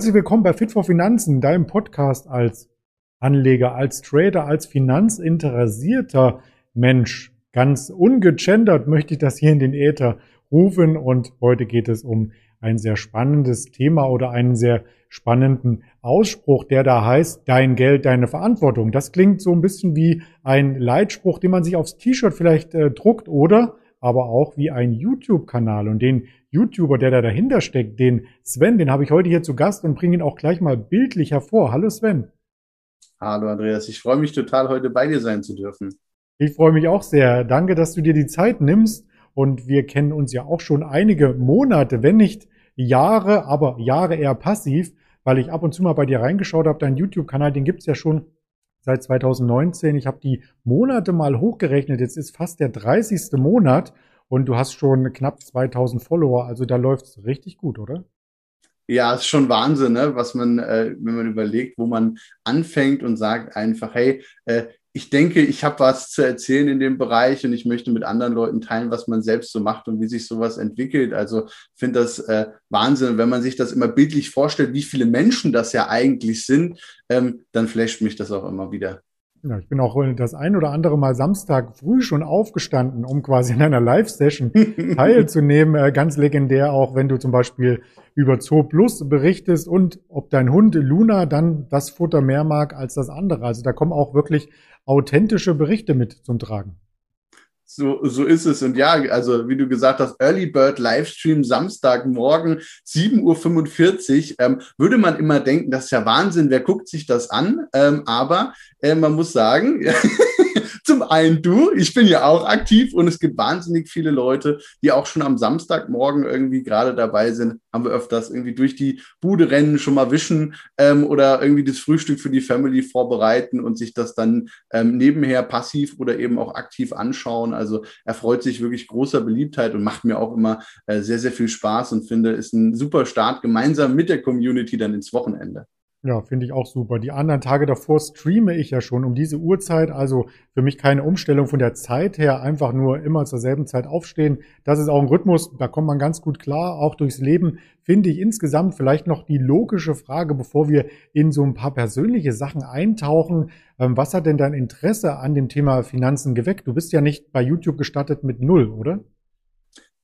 Herzlich willkommen bei Fit for Finanzen, deinem Podcast als Anleger, als Trader, als finanzinteressierter Mensch. Ganz ungegendert möchte ich das hier in den Äther rufen und heute geht es um ein sehr spannendes Thema oder einen sehr spannenden Ausspruch, der da heißt, dein Geld, deine Verantwortung. Das klingt so ein bisschen wie ein Leitspruch, den man sich aufs T-Shirt vielleicht äh, druckt oder aber auch wie ein YouTube-Kanal. Und den YouTuber, der da dahinter steckt, den Sven, den habe ich heute hier zu Gast und bringe ihn auch gleich mal bildlich hervor. Hallo Sven. Hallo Andreas, ich freue mich total, heute bei dir sein zu dürfen. Ich freue mich auch sehr. Danke, dass du dir die Zeit nimmst. Und wir kennen uns ja auch schon einige Monate, wenn nicht Jahre, aber Jahre eher passiv, weil ich ab und zu mal bei dir reingeschaut habe. Dein YouTube-Kanal, den gibt es ja schon seit 2019. Ich habe die Monate mal hochgerechnet. Jetzt ist fast der 30. Monat und du hast schon knapp 2000 Follower. Also da läuft es richtig gut, oder? Ja, ist schon Wahnsinn, ne? was man, äh, wenn man überlegt, wo man anfängt und sagt einfach, hey, äh, ich denke, ich habe was zu erzählen in dem Bereich und ich möchte mit anderen Leuten teilen, was man selbst so macht und wie sich sowas entwickelt. Also finde das äh, Wahnsinn. Wenn man sich das immer bildlich vorstellt, wie viele Menschen das ja eigentlich sind, ähm, dann flasht mich das auch immer wieder. Ja, ich bin auch das ein oder andere Mal Samstag früh schon aufgestanden, um quasi in einer Live-Session teilzunehmen. Äh, ganz legendär auch, wenn du zum Beispiel über Zoo Plus berichtest und ob dein Hund Luna dann das Futter mehr mag als das andere. Also da kommen auch wirklich authentische Berichte mit zum Tragen. So, so ist es. Und ja, also wie du gesagt hast, Early Bird Livestream Samstagmorgen 7.45 Uhr. Ähm, würde man immer denken, das ist ja Wahnsinn, wer guckt sich das an? Ähm, aber äh, man muss sagen, Zum einen du, ich bin ja auch aktiv und es gibt wahnsinnig viele Leute, die auch schon am Samstagmorgen irgendwie gerade dabei sind. Haben wir öfters irgendwie durch die Bude rennen, schon mal wischen ähm, oder irgendwie das Frühstück für die Family vorbereiten und sich das dann ähm, nebenher passiv oder eben auch aktiv anschauen. Also er freut sich wirklich großer Beliebtheit und macht mir auch immer äh, sehr, sehr viel Spaß und finde, ist ein super Start gemeinsam mit der Community dann ins Wochenende. Ja, finde ich auch super. Die anderen Tage davor streame ich ja schon um diese Uhrzeit. Also für mich keine Umstellung von der Zeit her, einfach nur immer zur selben Zeit aufstehen. Das ist auch ein Rhythmus, da kommt man ganz gut klar. Auch durchs Leben finde ich insgesamt vielleicht noch die logische Frage, bevor wir in so ein paar persönliche Sachen eintauchen. Ähm, was hat denn dein Interesse an dem Thema Finanzen geweckt? Du bist ja nicht bei YouTube gestartet mit Null, oder?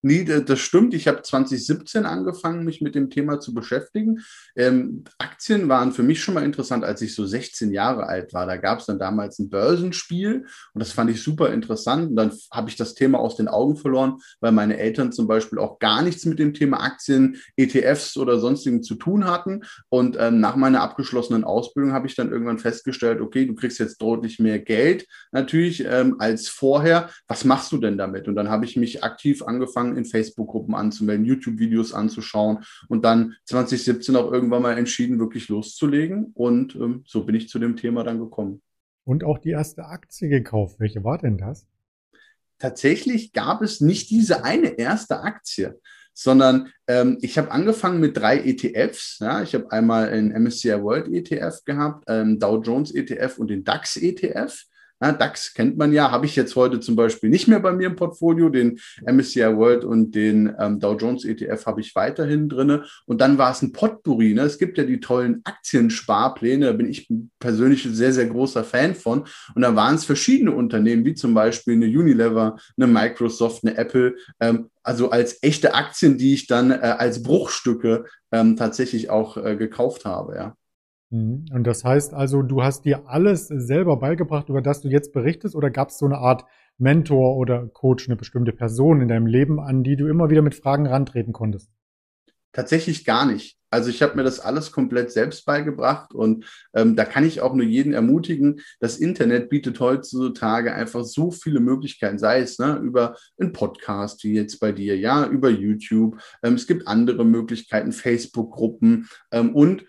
Nee, das stimmt. Ich habe 2017 angefangen, mich mit dem Thema zu beschäftigen. Ähm, Aktien waren für mich schon mal interessant, als ich so 16 Jahre alt war. Da gab es dann damals ein Börsenspiel und das fand ich super interessant. Und dann habe ich das Thema aus den Augen verloren, weil meine Eltern zum Beispiel auch gar nichts mit dem Thema Aktien, ETFs oder sonstigen zu tun hatten. Und ähm, nach meiner abgeschlossenen Ausbildung habe ich dann irgendwann festgestellt, okay, du kriegst jetzt deutlich mehr Geld natürlich ähm, als vorher. Was machst du denn damit? Und dann habe ich mich aktiv angefangen, angefangen, in Facebook-Gruppen anzumelden, YouTube-Videos anzuschauen und dann 2017 auch irgendwann mal entschieden, wirklich loszulegen. Und ähm, so bin ich zu dem Thema dann gekommen. Und auch die erste Aktie gekauft. Welche war denn das? Tatsächlich gab es nicht diese eine erste Aktie sondern ähm, ich habe angefangen mit drei ETFs. Ja? Ich habe einmal einen MSCI World ETF gehabt, ähm, Dow Jones ETF und den DAX ETF. Ja, DAX kennt man ja, habe ich jetzt heute zum Beispiel nicht mehr bei mir im Portfolio. Den MSCI World und den ähm, Dow Jones ETF habe ich weiterhin drinne. Und dann war es ein Potpourri. Ne? Es gibt ja die tollen Aktiensparpläne, da bin ich persönlich ein sehr, sehr großer Fan von. Und da waren es verschiedene Unternehmen, wie zum Beispiel eine Unilever, eine Microsoft, eine Apple. Ähm, also als echte Aktien, die ich dann äh, als Bruchstücke ähm, tatsächlich auch äh, gekauft habe, ja. Mhm. Und das heißt also, du hast dir alles selber beigebracht, über das du jetzt berichtest, oder gab es so eine Art Mentor oder Coach, eine bestimmte Person in deinem Leben, an die du immer wieder mit Fragen rantreten konntest? Tatsächlich gar nicht. Also ich habe mir das alles komplett selbst beigebracht und ähm, da kann ich auch nur jeden ermutigen. Das Internet bietet heutzutage einfach so viele Möglichkeiten, sei es ne, über einen Podcast wie jetzt bei dir, ja, über YouTube. Ähm, es gibt andere Möglichkeiten, Facebook-Gruppen ähm, und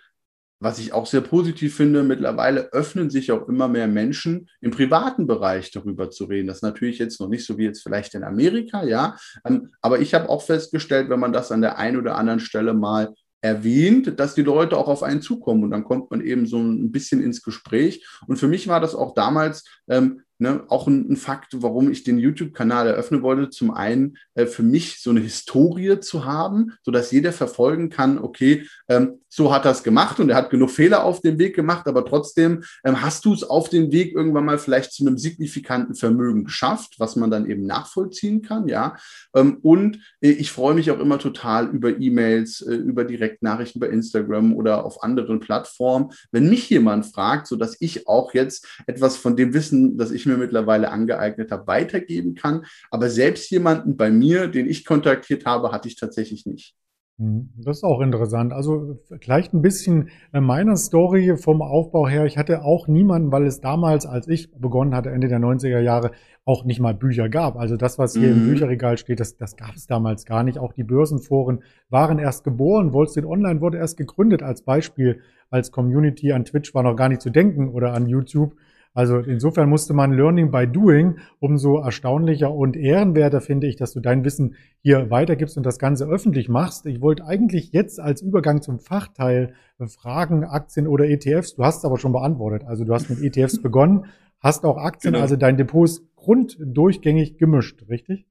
was ich auch sehr positiv finde, mittlerweile öffnen sich auch immer mehr Menschen im privaten Bereich darüber zu reden. Das ist natürlich jetzt noch nicht so wie jetzt vielleicht in Amerika, ja. Ähm, aber ich habe auch festgestellt, wenn man das an der einen oder anderen Stelle mal erwähnt, dass die Leute auch auf einen zukommen und dann kommt man eben so ein bisschen ins Gespräch. Und für mich war das auch damals ähm, Ne, auch ein, ein, Fakt, warum ich den YouTube-Kanal eröffnen wollte. Zum einen äh, für mich so eine Historie zu haben, sodass jeder verfolgen kann, okay, ähm, so hat er es gemacht und er hat genug Fehler auf dem Weg gemacht, aber trotzdem ähm, hast du es auf dem Weg irgendwann mal vielleicht zu einem signifikanten Vermögen geschafft, was man dann eben nachvollziehen kann, ja. Ähm, und äh, ich freue mich auch immer total über E-Mails, äh, über Direktnachrichten bei Instagram oder auf anderen Plattformen, wenn mich jemand fragt, sodass ich auch jetzt etwas von dem Wissen, das ich mir mittlerweile angeeignet habe, weitergeben kann. Aber selbst jemanden bei mir, den ich kontaktiert habe, hatte ich tatsächlich nicht. Mhm. Das ist auch interessant. Also vielleicht ein bisschen äh, meiner Story vom Aufbau her. Ich hatte auch niemanden, weil es damals, als ich begonnen hatte, Ende der 90er Jahre, auch nicht mal Bücher gab. Also das, was hier mhm. im Bücherregal steht, das, das gab es damals gar nicht. Auch die Börsenforen waren erst geboren. Wall Street Online wurde erst gegründet als Beispiel, als Community. An Twitch war noch gar nicht zu denken oder an YouTube. Also insofern musste man Learning by Doing, umso erstaunlicher und ehrenwerter finde ich, dass du dein Wissen hier weitergibst und das Ganze öffentlich machst. Ich wollte eigentlich jetzt als Übergang zum Fachteil fragen, Aktien oder ETFs. Du hast es aber schon beantwortet. Also du hast mit ETFs begonnen, hast auch Aktien, genau. also dein Depot ist grunddurchgängig gemischt, richtig?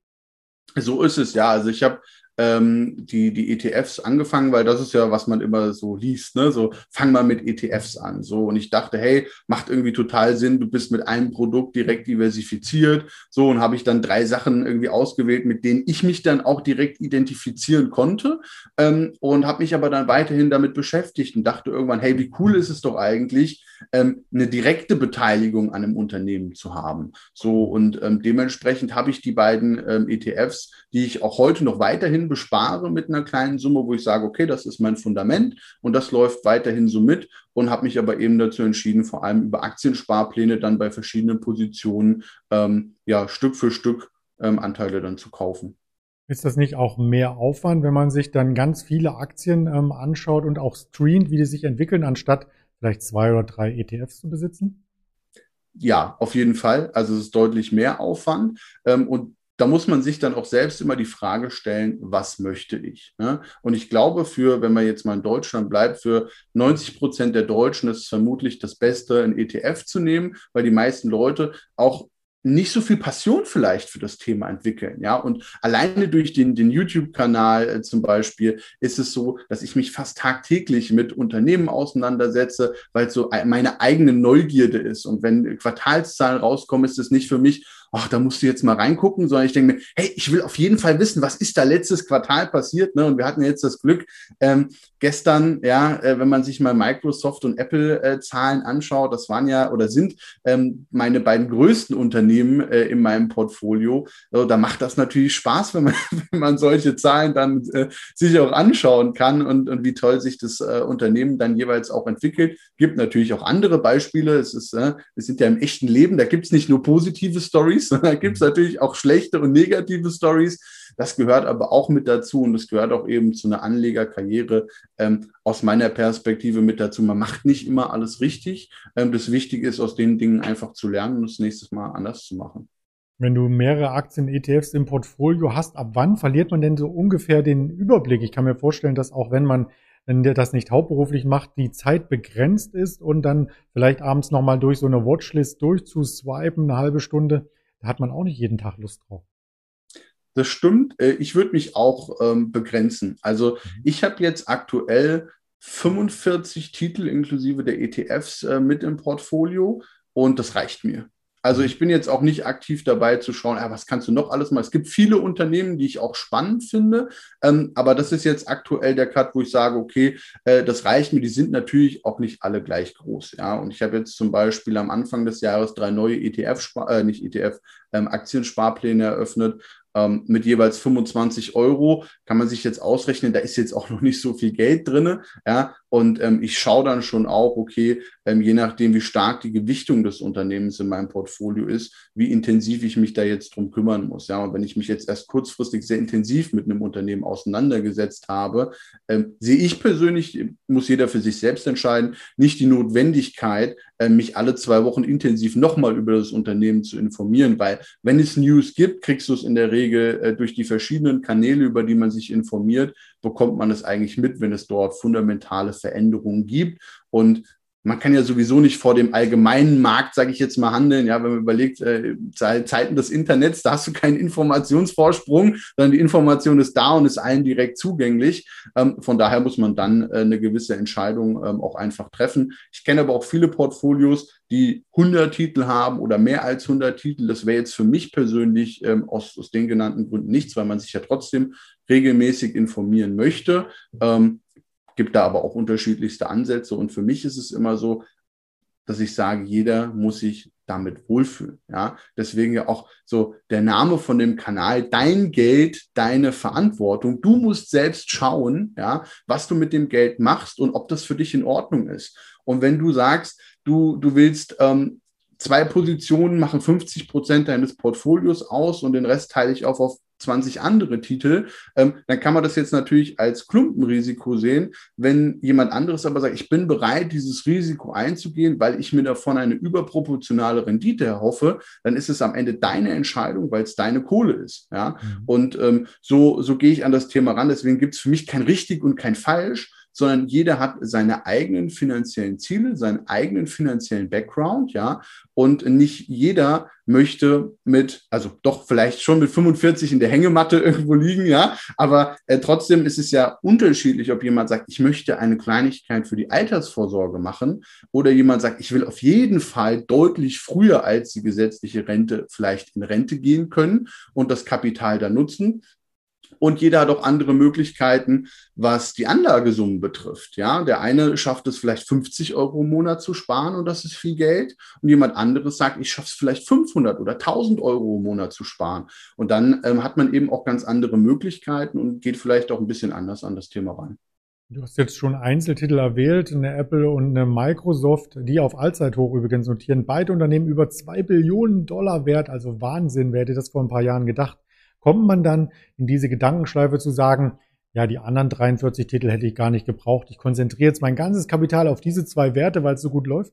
So ist es, ja. Also ich habe ähm, die, die ETFs angefangen, weil das ist ja, was man immer so liest, ne? So, fang mal mit ETFs an. So, und ich dachte, hey, macht irgendwie total Sinn, du bist mit einem Produkt direkt diversifiziert. So, und habe ich dann drei Sachen irgendwie ausgewählt, mit denen ich mich dann auch direkt identifizieren konnte. Ähm, und habe mich aber dann weiterhin damit beschäftigt und dachte irgendwann, hey, wie cool ist es doch eigentlich, ähm, eine direkte Beteiligung an einem Unternehmen zu haben. So, und ähm, dementsprechend habe ich die beiden ähm, ETFs, die ich auch heute noch weiterhin bespare mit einer kleinen Summe, wo ich sage, okay, das ist mein Fundament und das läuft weiterhin so mit und habe mich aber eben dazu entschieden, vor allem über Aktiensparpläne dann bei verschiedenen Positionen ähm, ja Stück für Stück ähm, Anteile dann zu kaufen. Ist das nicht auch mehr Aufwand, wenn man sich dann ganz viele Aktien ähm, anschaut und auch streamt, wie die sich entwickeln, anstatt vielleicht zwei oder drei ETFs zu besitzen? Ja, auf jeden Fall. Also es ist deutlich mehr Aufwand. Ähm, und da muss man sich dann auch selbst immer die Frage stellen, was möchte ich? Ne? Und ich glaube, für, wenn man jetzt mal in Deutschland bleibt, für 90 Prozent der Deutschen ist es vermutlich das Beste, ein ETF zu nehmen, weil die meisten Leute auch nicht so viel Passion vielleicht für das Thema entwickeln. Ja, und alleine durch den, den YouTube-Kanal äh, zum Beispiel ist es so, dass ich mich fast tagtäglich mit Unternehmen auseinandersetze, weil es so meine eigene Neugierde ist. Und wenn Quartalszahlen rauskommen, ist es nicht für mich, ach, da musst du jetzt mal reingucken, sondern ich denke mir, hey, ich will auf jeden Fall wissen, was ist da letztes Quartal passiert. Ne? Und wir hatten jetzt das Glück, ähm, gestern, ja, äh, wenn man sich mal Microsoft und Apple äh, anschaut, das waren ja oder sind ähm, meine beiden größten Unternehmen äh, in meinem Portfolio. So, da macht das natürlich Spaß, wenn man, wenn man solche Zahlen dann äh, sich auch anschauen kann und, und wie toll sich das äh, Unternehmen dann jeweils auch entwickelt. Gibt natürlich auch andere Beispiele. Es ist, äh, es sind ja im echten Leben, da gibt es nicht nur positive Stories, sondern da gibt es mhm. natürlich auch schlechte und negative Stories. Das gehört aber auch mit dazu und das gehört auch eben zu einer Anlegerkarriere ähm, aus meiner Perspektive mit dazu. Man macht nicht immer alles richtig. Ähm, das Wichtige ist, aus den Dingen einfach zu lernen und das nächste Mal anders zu machen. Wenn du mehrere Aktien, ETFs im Portfolio hast, ab wann verliert man denn so ungefähr den Überblick? Ich kann mir vorstellen, dass auch wenn man wenn der das nicht hauptberuflich macht, die Zeit begrenzt ist und dann vielleicht abends nochmal durch so eine Watchlist durchzuswipen, eine halbe Stunde, da hat man auch nicht jeden Tag Lust drauf. Das stimmt. Äh, ich würde mich auch ähm, begrenzen. Also mhm. ich habe jetzt aktuell 45 Titel inklusive der ETFs äh, mit im Portfolio und das reicht mir. Also ich bin jetzt auch nicht aktiv dabei zu schauen, ja, was kannst du noch alles mal. Es gibt viele Unternehmen, die ich auch spannend finde, ähm, aber das ist jetzt aktuell der Cut, wo ich sage, okay, äh, das reicht mir. Die sind natürlich auch nicht alle gleich groß. Ja, und ich habe jetzt zum Beispiel am Anfang des Jahres drei neue ETF, äh, nicht ETF, ähm, Aktiensparpläne eröffnet ähm, mit jeweils 25 Euro. Kann man sich jetzt ausrechnen, da ist jetzt auch noch nicht so viel Geld drin. Ja, und ähm, ich schaue dann schon auch, okay, ähm, je nachdem, wie stark die Gewichtung des Unternehmens in meinem Portfolio ist, wie intensiv ich mich da jetzt drum kümmern muss. Ja, und wenn ich mich jetzt erst kurzfristig sehr intensiv mit einem Unternehmen auseinandergesetzt habe, ähm, sehe ich persönlich, muss jeder für sich selbst entscheiden, nicht die Notwendigkeit, äh, mich alle zwei Wochen intensiv nochmal über das Unternehmen zu informieren, weil wenn es News gibt, kriegst du es in der Regel äh, durch die verschiedenen Kanäle, über die man sich informiert, bekommt man es eigentlich mit, wenn es dort fundamentale Veränderungen gibt. Und man kann ja sowieso nicht vor dem allgemeinen Markt, sage ich jetzt mal, handeln. Ja, wenn man überlegt, äh, Zeiten des Internets, da hast du keinen Informationsvorsprung, sondern die Information ist da und ist allen direkt zugänglich. Ähm, von daher muss man dann äh, eine gewisse Entscheidung ähm, auch einfach treffen. Ich kenne aber auch viele Portfolios, die 100 Titel haben oder mehr als 100 Titel. Das wäre jetzt für mich persönlich ähm, aus, aus den genannten Gründen nichts, weil man sich ja trotzdem regelmäßig informieren möchte. Ähm, gibt da aber auch unterschiedlichste Ansätze. Und für mich ist es immer so, dass ich sage, jeder muss sich damit wohlfühlen. Ja, deswegen ja auch so der Name von dem Kanal, dein Geld, deine Verantwortung. Du musst selbst schauen, ja, was du mit dem Geld machst und ob das für dich in Ordnung ist. Und wenn du sagst, du, du willst ähm, zwei Positionen machen 50 Prozent deines Portfolios aus und den Rest teile ich auf auf 20 andere Titel, ähm, dann kann man das jetzt natürlich als Klumpenrisiko sehen. Wenn jemand anderes aber sagt, ich bin bereit, dieses Risiko einzugehen, weil ich mir davon eine überproportionale Rendite erhoffe, dann ist es am Ende deine Entscheidung, weil es deine Kohle ist. Ja? Mhm. Und ähm, so, so gehe ich an das Thema ran. Deswegen gibt es für mich kein richtig und kein falsch, sondern jeder hat seine eigenen finanziellen Ziele, seinen eigenen finanziellen Background, ja. Und nicht jeder möchte mit, also doch vielleicht schon mit 45 in der Hängematte irgendwo liegen, ja. Aber äh, trotzdem ist es ja unterschiedlich, ob jemand sagt, ich möchte eine Kleinigkeit für die Altersvorsorge machen oder jemand sagt, ich will auf jeden Fall deutlich früher als die gesetzliche Rente vielleicht in Rente gehen können und das Kapital dann nutzen und jeder hat auch andere Möglichkeiten, was die Anlagesummen betrifft. Ja, der eine schafft es vielleicht 50 Euro im Monat zu sparen und das ist viel Geld. Und jemand anderes sagt, ich schaffe es vielleicht 500 oder 1000 Euro im Monat zu sparen. Und dann ähm, hat man eben auch ganz andere Möglichkeiten und geht vielleicht auch ein bisschen anders an das Thema ran. Du hast jetzt schon Einzeltitel erwählt, eine Apple und eine Microsoft, die auf Allzeithoch übrigens notieren. Beide Unternehmen über zwei Billionen Dollar wert, also Wahnsinn. Wer hätte das vor ein paar Jahren gedacht? Kommt man dann in diese Gedankenschleife zu sagen, ja, die anderen 43 Titel hätte ich gar nicht gebraucht. Ich konzentriere jetzt mein ganzes Kapital auf diese zwei Werte, weil es so gut läuft?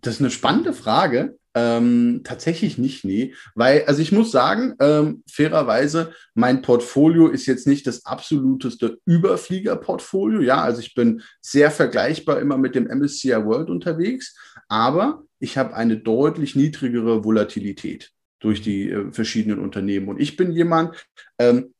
Das ist eine spannende Frage. Ähm, tatsächlich nicht, nee. Weil, also ich muss sagen, ähm, fairerweise, mein Portfolio ist jetzt nicht das absoluteste Überfliegerportfolio. Ja, also ich bin sehr vergleichbar immer mit dem MSCI World unterwegs, aber ich habe eine deutlich niedrigere Volatilität durch die äh, verschiedenen Unternehmen. Und ich bin jemand, ähm,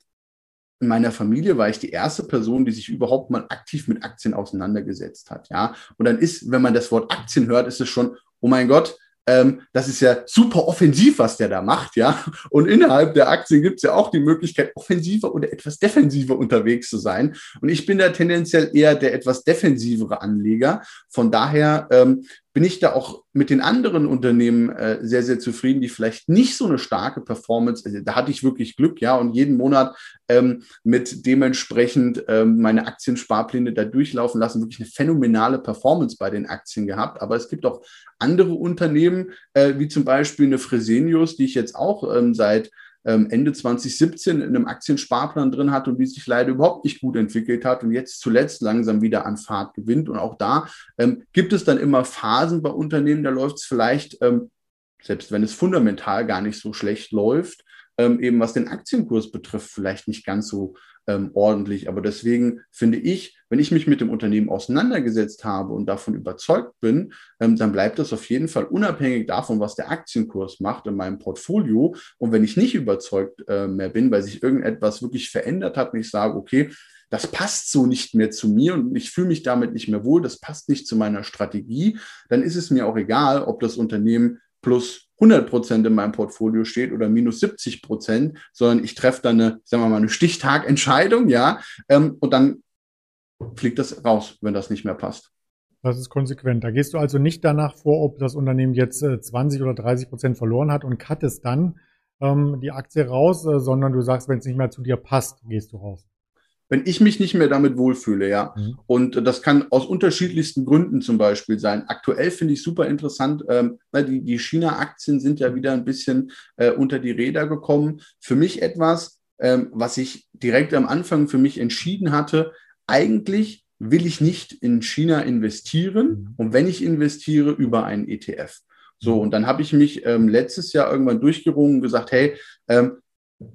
in meiner Familie war ich die erste Person, die sich überhaupt mal aktiv mit Aktien auseinandergesetzt hat. Ja, und dann ist, wenn man das Wort Aktien hört, ist es schon, oh mein Gott, ähm, das ist ja super offensiv, was der da macht, ja. Und innerhalb der Aktien gibt es ja auch die Möglichkeit, offensiver oder etwas defensiver unterwegs zu sein. Und ich bin da tendenziell eher der etwas defensivere Anleger. Von daher ähm, bin ich da auch mit den anderen Unternehmen äh, sehr, sehr zufrieden, die vielleicht nicht so eine starke Performance, also da hatte ich wirklich Glück, ja, und jeden Monat ähm, mit dementsprechend ähm, meine Aktiensparpläne da durchlaufen lassen, wirklich eine phänomenale Performance bei den Aktien gehabt. Aber es gibt auch andere Unternehmen, äh, wie zum Beispiel eine Fresenius, die ich jetzt auch ähm, seit Ende 2017 in einem Aktiensparplan drin hatte und die sich leider überhaupt nicht gut entwickelt hat und jetzt zuletzt langsam wieder an Fahrt gewinnt. Und auch da ähm, gibt es dann immer Phasen bei Unternehmen, da läuft es vielleicht, ähm, selbst wenn es fundamental gar nicht so schlecht läuft, ähm, eben was den Aktienkurs betrifft, vielleicht nicht ganz so ähm, ordentlich. Aber deswegen finde ich, wenn ich mich mit dem Unternehmen auseinandergesetzt habe und davon überzeugt bin, ähm, dann bleibt das auf jeden Fall unabhängig davon, was der Aktienkurs macht in meinem Portfolio. Und wenn ich nicht überzeugt äh, mehr bin, weil sich irgendetwas wirklich verändert hat und ich sage, okay, das passt so nicht mehr zu mir und ich fühle mich damit nicht mehr wohl, das passt nicht zu meiner Strategie, dann ist es mir auch egal, ob das Unternehmen plus 100 Prozent in meinem Portfolio steht oder minus 70 Prozent, sondern ich treffe dann eine, sagen wir mal, eine Stichtagentscheidung, ja, ähm, und dann fliegt das raus, wenn das nicht mehr passt. Das ist konsequent. Da gehst du also nicht danach vor, ob das Unternehmen jetzt 20 äh, oder 30 Prozent verloren hat und cuttest dann ähm, die Aktie raus, äh, sondern du sagst, wenn es nicht mehr zu dir passt, gehst du raus wenn ich mich nicht mehr damit wohlfühle, ja. Mhm. Und das kann aus unterschiedlichsten Gründen zum Beispiel sein. Aktuell finde ich super interessant, ähm, die, die China-Aktien sind ja wieder ein bisschen äh, unter die Räder gekommen. Für mich etwas, ähm, was ich direkt am Anfang für mich entschieden hatte, eigentlich will ich nicht in China investieren mhm. und wenn ich investiere, über einen ETF. So, mhm. und dann habe ich mich ähm, letztes Jahr irgendwann durchgerungen und gesagt, hey, ähm,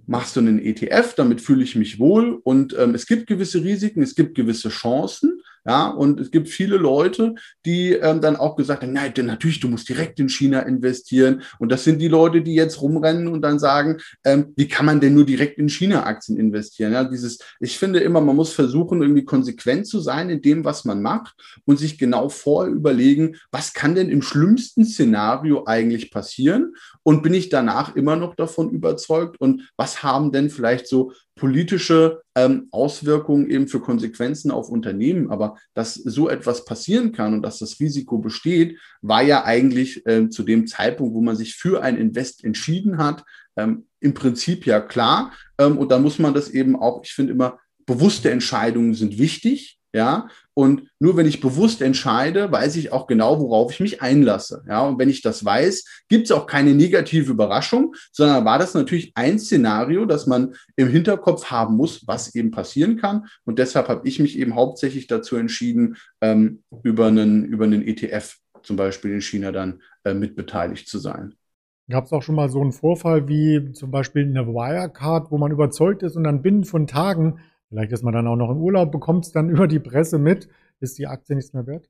machst du einen ETF, damit fühle ich mich wohl und ähm, es gibt gewisse Risiken, es gibt gewisse Chancen. Ja, und es gibt viele Leute, die ähm, dann auch gesagt haben, nein, denn natürlich, du musst direkt in China investieren. Und das sind die Leute, die jetzt rumrennen und dann sagen, ähm, wie kann man denn nur direkt in China-Aktien investieren? Ja, dieses, ich finde immer, man muss versuchen, irgendwie konsequent zu sein in dem, was man macht und sich genau vorher überlegen, was kann denn im schlimmsten Szenario eigentlich passieren? Und bin ich danach immer noch davon überzeugt? Und was haben denn vielleicht so politische ähm, Auswirkungen eben für Konsequenzen auf Unternehmen. Aber dass so etwas passieren kann und dass das Risiko besteht, war ja eigentlich äh, zu dem Zeitpunkt, wo man sich für ein Invest entschieden hat, ähm, im Prinzip ja klar. Ähm, und da muss man das eben auch, ich finde immer, bewusste Entscheidungen sind wichtig. Ja, und nur wenn ich bewusst entscheide, weiß ich auch genau, worauf ich mich einlasse. Ja, und wenn ich das weiß, gibt es auch keine negative Überraschung, sondern war das natürlich ein Szenario, das man im Hinterkopf haben muss, was eben passieren kann. Und deshalb habe ich mich eben hauptsächlich dazu entschieden, ähm, über einen, über einen ETF zum Beispiel in China dann äh, mitbeteiligt zu sein. Gab es auch schon mal so einen Vorfall wie zum Beispiel eine Wirecard, wo man überzeugt ist und dann binnen von Tagen Vielleicht ist man dann auch noch im Urlaub, bekommt es dann über die Presse mit, ist die Aktie nichts mehr wert?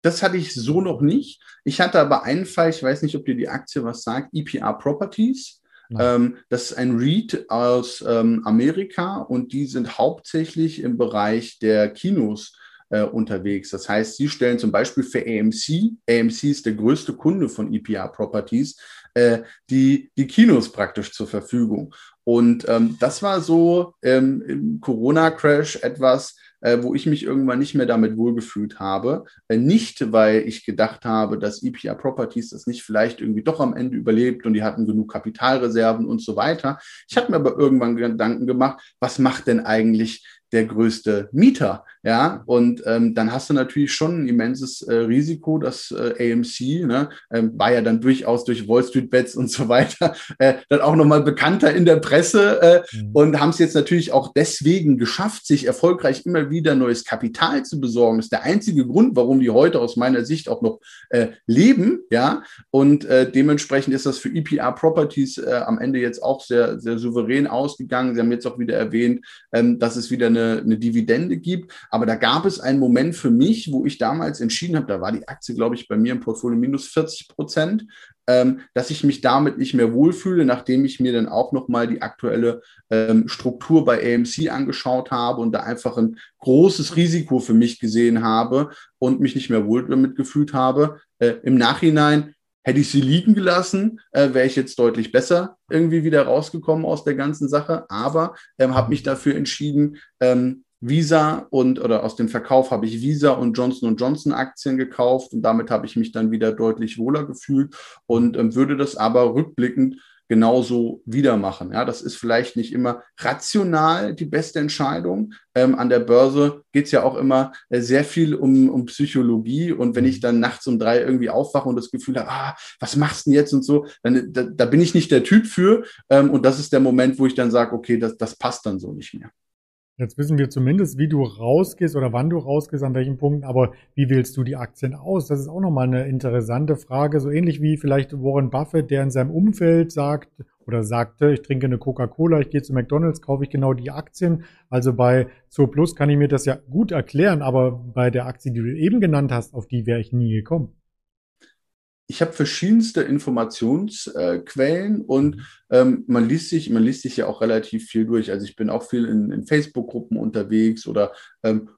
Das hatte ich so noch nicht. Ich hatte aber einen Fall, ich weiß nicht, ob dir die Aktie was sagt, EPR Properties. Ähm, das ist ein REIT aus ähm, Amerika und die sind hauptsächlich im Bereich der Kinos äh, unterwegs. Das heißt, sie stellen zum Beispiel für AMC, AMC ist der größte Kunde von EPR Properties, äh, die, die Kinos praktisch zur Verfügung. Und ähm, das war so ähm, im Corona-Crash etwas, äh, wo ich mich irgendwann nicht mehr damit wohlgefühlt habe. Äh, nicht, weil ich gedacht habe, dass EPR Properties das nicht vielleicht irgendwie doch am Ende überlebt und die hatten genug Kapitalreserven und so weiter. Ich habe mir aber irgendwann Gedanken gemacht, was macht denn eigentlich der größte Mieter. Ja, und ähm, dann hast du natürlich schon ein immenses äh, Risiko, dass äh, AMC, ne, ähm, war ja dann durchaus durch Wall Street Bets und so weiter, äh, dann auch nochmal bekannter in der Presse äh, mhm. und haben es jetzt natürlich auch deswegen geschafft, sich erfolgreich immer wieder neues Kapital zu besorgen. Das ist der einzige Grund, warum die heute aus meiner Sicht auch noch äh, leben. Ja, und äh, dementsprechend ist das für EPR Properties äh, am Ende jetzt auch sehr, sehr souverän ausgegangen. Sie haben jetzt auch wieder erwähnt, ähm, dass es wieder eine eine, Dividende gibt. Aber da gab es einen Moment für mich, wo ich damals entschieden habe, da war die Aktie, glaube ich, bei mir im Portfolio minus 40 Prozent, ähm, dass ich mich damit nicht mehr wohlfühle, nachdem ich mir dann auch nochmal die aktuelle ähm, Struktur bei AMC angeschaut habe und da einfach ein großes Risiko für mich gesehen habe und mich nicht mehr wohl damit gefühlt habe. Äh, Im Nachhinein Hätte ich sie liegen gelassen, äh, wäre ich jetzt deutlich besser irgendwie wieder rausgekommen aus der ganzen Sache. Aber ähm, habe mich dafür entschieden, ähm, Visa und oder aus dem Verkauf habe ich Visa und Johnson Johnson Aktien gekauft und damit habe ich mich dann wieder deutlich wohler gefühlt und ähm, würde das aber rückblickend genauso wieder machen. Ja, das ist vielleicht nicht immer rational die beste Entscheidung. Ähm, an der Börse geht es ja auch immer äh, sehr viel um, um Psychologie. Und wenn ich dann nachts um drei irgendwie aufwache und das Gefühl habe, ah, was machst du denn jetzt und so, dann da, da bin ich nicht der Typ für. Ähm, und das ist der Moment, wo ich dann sage, okay, das, das passt dann so nicht mehr. Jetzt wissen wir zumindest, wie du rausgehst oder wann du rausgehst, an welchen Punkten, aber wie wählst du die Aktien aus? Das ist auch nochmal eine interessante Frage. So ähnlich wie vielleicht Warren Buffett, der in seinem Umfeld sagt oder sagte, ich trinke eine Coca-Cola, ich gehe zu McDonalds, kaufe ich genau die Aktien. Also bei Zur Plus kann ich mir das ja gut erklären, aber bei der Aktie, die du eben genannt hast, auf die wäre ich nie gekommen ich habe verschiedenste Informationsquellen äh, und ähm, man liest sich, man liest sich ja auch relativ viel durch. Also ich bin auch viel in, in Facebook-Gruppen unterwegs oder ähm,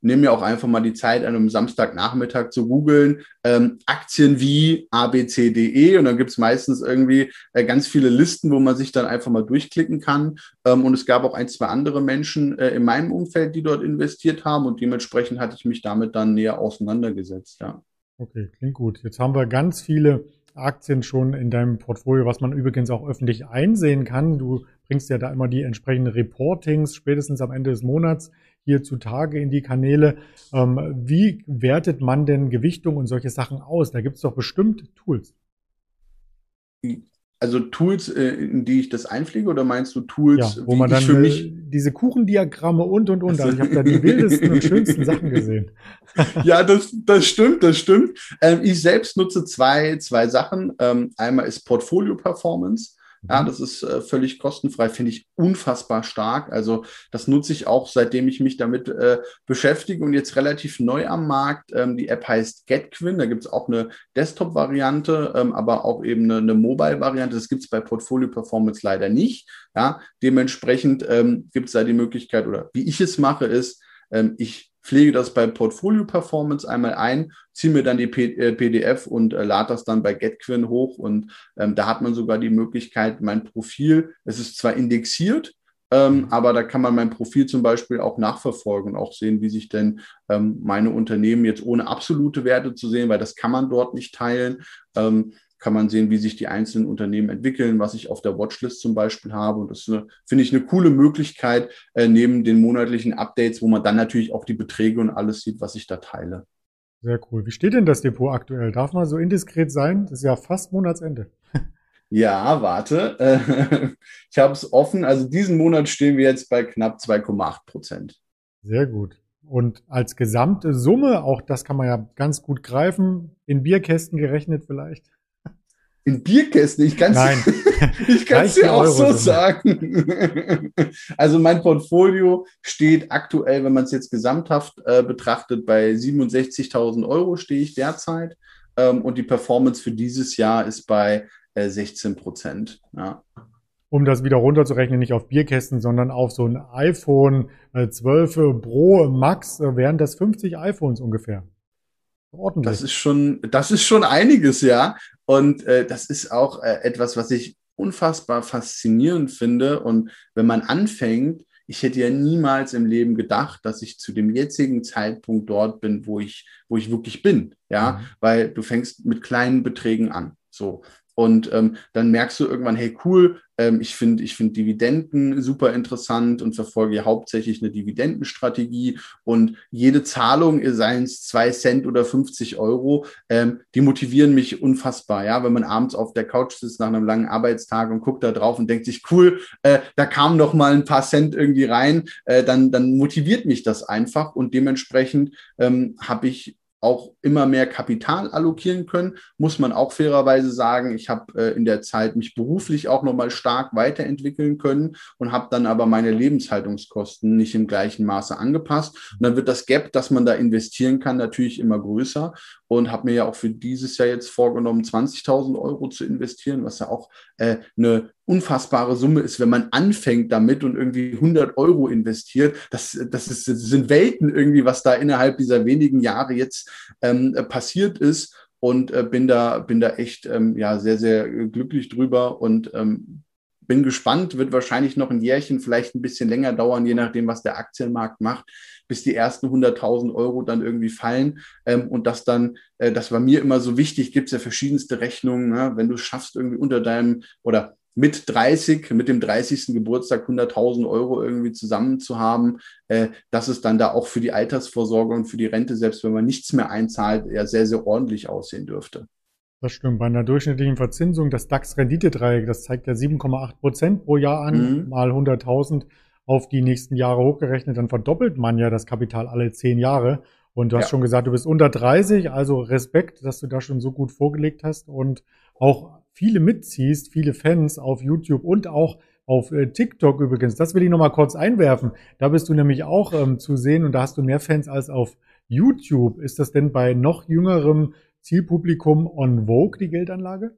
nehme mir auch einfach mal die Zeit an, um Samstagnachmittag zu googeln, ähm, Aktien wie abc.de und dann gibt es meistens irgendwie äh, ganz viele Listen, wo man sich dann einfach mal durchklicken kann. Ähm, und es gab auch ein, zwei andere Menschen äh, in meinem Umfeld, die dort investiert haben und dementsprechend hatte ich mich damit dann näher auseinandergesetzt, ja. Okay, klingt gut. Jetzt haben wir ganz viele Aktien schon in deinem Portfolio, was man übrigens auch öffentlich einsehen kann. Du bringst ja da immer die entsprechenden Reportings spätestens am Ende des Monats hier zutage in die Kanäle. Ähm, wie wertet man denn Gewichtung und solche Sachen aus? Da gibt es doch bestimmt Tools. Also Tools, äh, in die ich das einpflege, oder meinst du Tools, ja, wo man dann für mich diese Kuchendiagramme und und und. Also ich habe da die wildesten und schönsten Sachen gesehen. ja, das, das stimmt, das stimmt. Ähm, ich selbst nutze zwei, zwei Sachen. Ähm, einmal ist Portfolio Performance. Ja, mhm. das ist äh, völlig kostenfrei, finde ich unfassbar stark. Also das nutze ich auch, seitdem ich mich damit äh, beschäftige und jetzt relativ neu am Markt. Ähm, die App heißt GetQuinn, da gibt es auch eine Desktop-Variante, ähm, aber auch eben eine, eine Mobile-Variante. Das gibt es bei Portfolio Performance leider nicht. Ja, dementsprechend ähm, gibt es da die Möglichkeit, oder wie ich es mache, ist, ähm, ich pflege das bei Portfolio Performance einmal ein, ziehe mir dann die P äh, PDF und äh, lade das dann bei GetQuinn hoch und ähm, da hat man sogar die Möglichkeit, mein Profil, es ist zwar indexiert, ähm, mhm. aber da kann man mein Profil zum Beispiel auch nachverfolgen und auch sehen, wie sich denn ähm, meine Unternehmen jetzt ohne absolute Werte zu sehen, weil das kann man dort nicht teilen, ähm, kann man sehen, wie sich die einzelnen Unternehmen entwickeln, was ich auf der Watchlist zum Beispiel habe. Und das finde ich eine coole Möglichkeit, äh, neben den monatlichen Updates, wo man dann natürlich auch die Beträge und alles sieht, was ich da teile. Sehr cool. Wie steht denn das Depot aktuell? Darf man so indiskret sein? Das ist ja fast Monatsende. Ja, warte. ich habe es offen. Also diesen Monat stehen wir jetzt bei knapp 2,8 Prozent. Sehr gut. Und als gesamte Summe, auch das kann man ja ganz gut greifen, in Bierkästen gerechnet vielleicht. In Bierkästen, ich kann es dir auch so sagen. also mein Portfolio steht aktuell, wenn man es jetzt gesamthaft äh, betrachtet, bei 67.000 Euro stehe ich derzeit. Ähm, und die Performance für dieses Jahr ist bei äh, 16 Prozent. Ja. Um das wieder runterzurechnen, nicht auf Bierkästen, sondern auf so ein iPhone äh, 12 Pro Max, äh, wären das 50 iPhones ungefähr. Ordentlich. Das ist schon, das ist schon einiges, ja. Und äh, das ist auch äh, etwas, was ich unfassbar faszinierend finde. Und wenn man anfängt, ich hätte ja niemals im Leben gedacht, dass ich zu dem jetzigen Zeitpunkt dort bin, wo ich, wo ich wirklich bin. Ja, mhm. weil du fängst mit kleinen Beträgen an. So. Und ähm, dann merkst du irgendwann, hey, cool, ähm, ich finde ich find Dividenden super interessant und verfolge hauptsächlich eine Dividendenstrategie. Und jede Zahlung, seien es zwei Cent oder 50 Euro, ähm, die motivieren mich unfassbar. Ja, wenn man abends auf der Couch sitzt nach einem langen Arbeitstag und guckt da drauf und denkt sich, cool, äh, da kamen noch mal ein paar Cent irgendwie rein, äh, dann, dann motiviert mich das einfach. Und dementsprechend ähm, habe ich auch immer mehr Kapital allokieren können, muss man auch fairerweise sagen. Ich habe äh, in der Zeit mich beruflich auch nochmal stark weiterentwickeln können und habe dann aber meine Lebenshaltungskosten nicht im gleichen Maße angepasst. Und dann wird das Gap, das man da investieren kann, natürlich immer größer und habe mir ja auch für dieses Jahr jetzt vorgenommen, 20.000 Euro zu investieren, was ja auch äh, eine unfassbare Summe ist, wenn man anfängt damit und irgendwie 100 Euro investiert. Das, das, ist, das sind Welten irgendwie, was da innerhalb dieser wenigen Jahre jetzt ähm, passiert ist. Und äh, bin da bin da echt ähm, ja sehr sehr glücklich drüber und ähm, bin gespannt, wird wahrscheinlich noch ein Jährchen, vielleicht ein bisschen länger dauern, je nachdem, was der Aktienmarkt macht, bis die ersten 100.000 Euro dann irgendwie fallen. Ähm, und das dann, äh, das war mir immer so wichtig, gibt es ja verschiedenste Rechnungen, ne? wenn du es schaffst, irgendwie unter deinem oder mit 30, mit dem 30. Geburtstag 100.000 Euro irgendwie zusammen zu haben, äh, dass es dann da auch für die Altersvorsorge und für die Rente, selbst wenn man nichts mehr einzahlt, ja sehr, sehr ordentlich aussehen dürfte. Das stimmt. Bei einer durchschnittlichen Verzinsung, das DAX-Renditedreieck, das zeigt ja 7,8 Prozent pro Jahr an, mhm. mal 100.000 auf die nächsten Jahre hochgerechnet, dann verdoppelt man ja das Kapital alle zehn Jahre. Und du hast ja. schon gesagt, du bist unter 30, also Respekt, dass du da schon so gut vorgelegt hast und auch viele mitziehst, viele Fans auf YouTube und auch auf äh, TikTok übrigens. Das will ich nochmal kurz einwerfen. Da bist du nämlich auch ähm, zu sehen und da hast du mehr Fans als auf YouTube. Ist das denn bei noch jüngerem Zielpublikum on Vogue, die Geldanlage?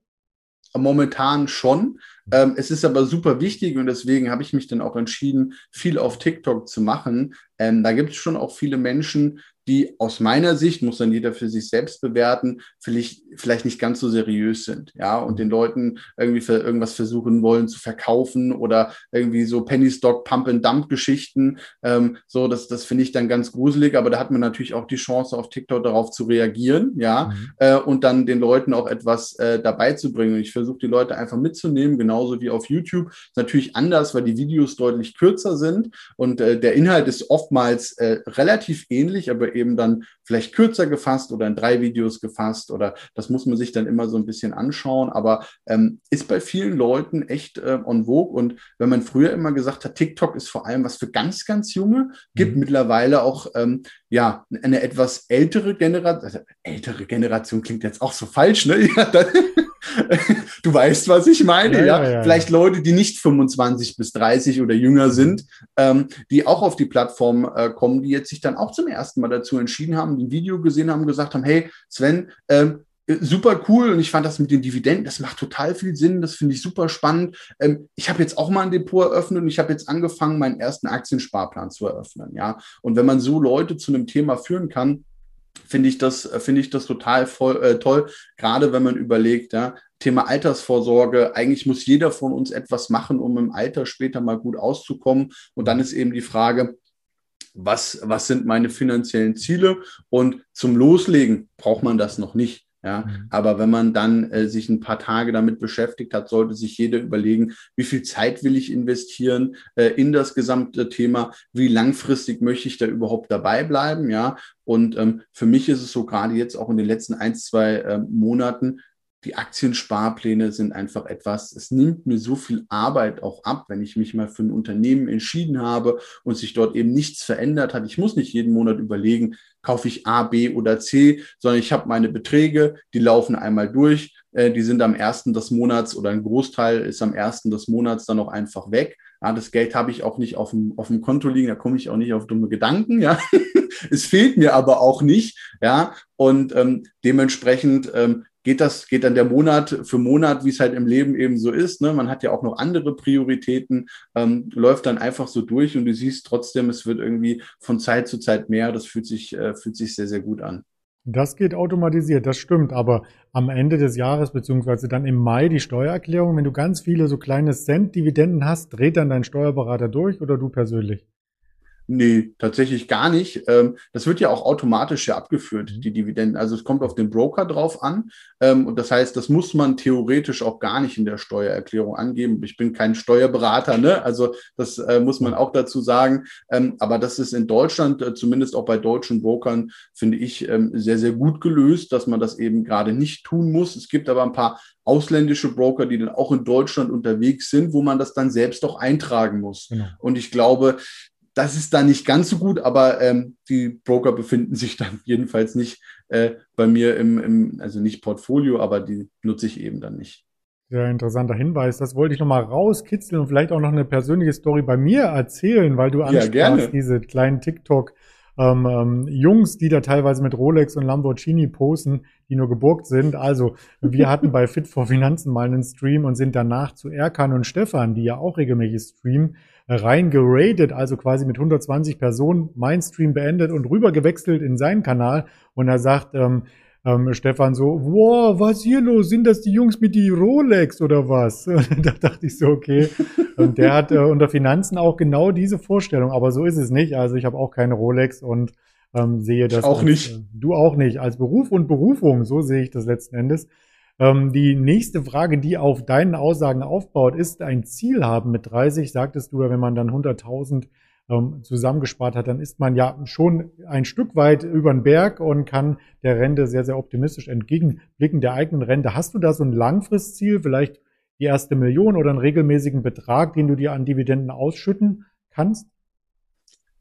Momentan schon. Ähm, es ist aber super wichtig und deswegen habe ich mich dann auch entschieden, viel auf TikTok zu machen. Ähm, da gibt es schon auch viele Menschen, die aus meiner Sicht, muss dann jeder für sich selbst bewerten, vielleicht, vielleicht nicht ganz so seriös sind, ja, und den Leuten irgendwie für irgendwas versuchen wollen zu verkaufen oder irgendwie so Penny Stock Pump and Dump Geschichten, ähm, so, das, das finde ich dann ganz gruselig, aber da hat man natürlich auch die Chance auf TikTok darauf zu reagieren, ja, mhm. äh, und dann den Leuten auch etwas äh, dabei zu bringen. Ich versuche die Leute einfach mitzunehmen, genauso wie auf YouTube. Ist natürlich anders, weil die Videos deutlich kürzer sind und äh, der Inhalt ist oftmals äh, relativ ähnlich, aber eben dann vielleicht kürzer gefasst oder in drei Videos gefasst oder das muss man sich dann immer so ein bisschen anschauen, aber ähm, ist bei vielen Leuten echt äh, on vogue und wenn man früher immer gesagt hat, TikTok ist vor allem was für ganz, ganz Junge, gibt mhm. mittlerweile auch ähm, ja eine etwas ältere Generation, also ältere Generation klingt jetzt auch so falsch, ne? Ja, du weißt, was ich meine, ja. ja, ja Vielleicht Leute, die nicht 25 bis 30 oder jünger sind, ähm, die auch auf die Plattform äh, kommen, die jetzt sich dann auch zum ersten Mal dazu entschieden haben, ein Video gesehen haben, gesagt haben, hey, Sven, ähm, super cool und ich fand das mit den Dividenden, das macht total viel Sinn, das finde ich super spannend. Ähm, ich habe jetzt auch mal ein Depot eröffnet und ich habe jetzt angefangen, meinen ersten Aktiensparplan zu eröffnen, ja. Und wenn man so Leute zu einem Thema führen kann, finde ich das, finde ich das total voll, äh, toll, gerade wenn man überlegt, ja, Thema Altersvorsorge, eigentlich muss jeder von uns etwas machen, um im Alter später mal gut auszukommen. Und dann ist eben die Frage, was, was sind meine finanziellen Ziele? Und zum Loslegen braucht man das noch nicht. Ja, mhm. aber wenn man dann äh, sich ein paar Tage damit beschäftigt hat, sollte sich jeder überlegen, wie viel Zeit will ich investieren äh, in das gesamte Thema, wie langfristig möchte ich da überhaupt dabei bleiben, ja. Und ähm, für mich ist es so gerade jetzt auch in den letzten ein, zwei äh, Monaten die Aktiensparpläne sind einfach etwas, es nimmt mir so viel Arbeit auch ab, wenn ich mich mal für ein Unternehmen entschieden habe und sich dort eben nichts verändert hat. Ich muss nicht jeden Monat überlegen, kaufe ich A, B oder C, sondern ich habe meine Beträge, die laufen einmal durch, äh, die sind am ersten des Monats oder ein Großteil ist am ersten des Monats dann auch einfach weg. Ja, das Geld habe ich auch nicht auf dem, auf dem Konto liegen, da komme ich auch nicht auf dumme Gedanken, ja. es fehlt mir aber auch nicht, ja. Und ähm, dementsprechend ähm, geht das, geht dann der Monat für Monat, wie es halt im Leben eben so ist. Ne? Man hat ja auch noch andere Prioritäten, ähm, läuft dann einfach so durch und du siehst trotzdem, es wird irgendwie von Zeit zu Zeit mehr. Das fühlt sich, äh, fühlt sich sehr, sehr gut an. Das geht automatisiert, das stimmt. Aber am Ende des Jahres, beziehungsweise dann im Mai die Steuererklärung, wenn du ganz viele so kleine Cent-Dividenden hast, dreht dann dein Steuerberater durch oder du persönlich? Nee, tatsächlich gar nicht. Ähm, das wird ja auch automatisch ja abgeführt, mhm. die Dividenden. Also es kommt auf den Broker drauf an. Ähm, und das heißt, das muss man theoretisch auch gar nicht in der Steuererklärung angeben. Ich bin kein Steuerberater, ne? Also das äh, muss man auch dazu sagen. Ähm, aber das ist in Deutschland, äh, zumindest auch bei deutschen Brokern, finde ich sehr, sehr gut gelöst, dass man das eben gerade nicht tun muss. Es gibt aber ein paar ausländische Broker, die dann auch in Deutschland unterwegs sind, wo man das dann selbst auch eintragen muss. Genau. Und ich glaube, das ist da nicht ganz so gut, aber ähm, die Broker befinden sich dann jedenfalls nicht äh, bei mir im, im, also nicht Portfolio, aber die nutze ich eben dann nicht. Sehr interessanter Hinweis. Das wollte ich nochmal rauskitzeln und vielleicht auch noch eine persönliche Story bei mir erzählen, weil du ansprachst ja, diese kleinen TikTok- ähm, ähm, Jungs, die da teilweise mit Rolex und Lamborghini posen, die nur geburgt sind. Also wir hatten bei Fit for Finanzen mal einen Stream und sind danach zu Erkan und Stefan, die ja auch regelmäßig streamen, reingeradet, also quasi mit 120 Personen mein Stream beendet und rüber gewechselt in seinen Kanal. Und er sagt, ähm, ähm, Stefan so, wow, was hier los? Sind das die Jungs mit die Rolex oder was? da dachte ich so, okay. Und der hat äh, unter Finanzen auch genau diese Vorstellung, aber so ist es nicht. Also ich habe auch keine Rolex und ähm, sehe das. Auch als, nicht. Äh, du auch nicht. Als Beruf und Berufung, so sehe ich das letzten Endes. Ähm, die nächste Frage, die auf deinen Aussagen aufbaut, ist ein Ziel haben. Mit 30 sagtest du, wenn man dann 100.000 ähm, zusammengespart hat, dann ist man ja schon ein Stück weit über den Berg und kann der Rente sehr, sehr optimistisch entgegenblicken, der eigenen Rente. Hast du da so ein Langfristziel, vielleicht die erste Million oder einen regelmäßigen Betrag, den du dir an Dividenden ausschütten kannst?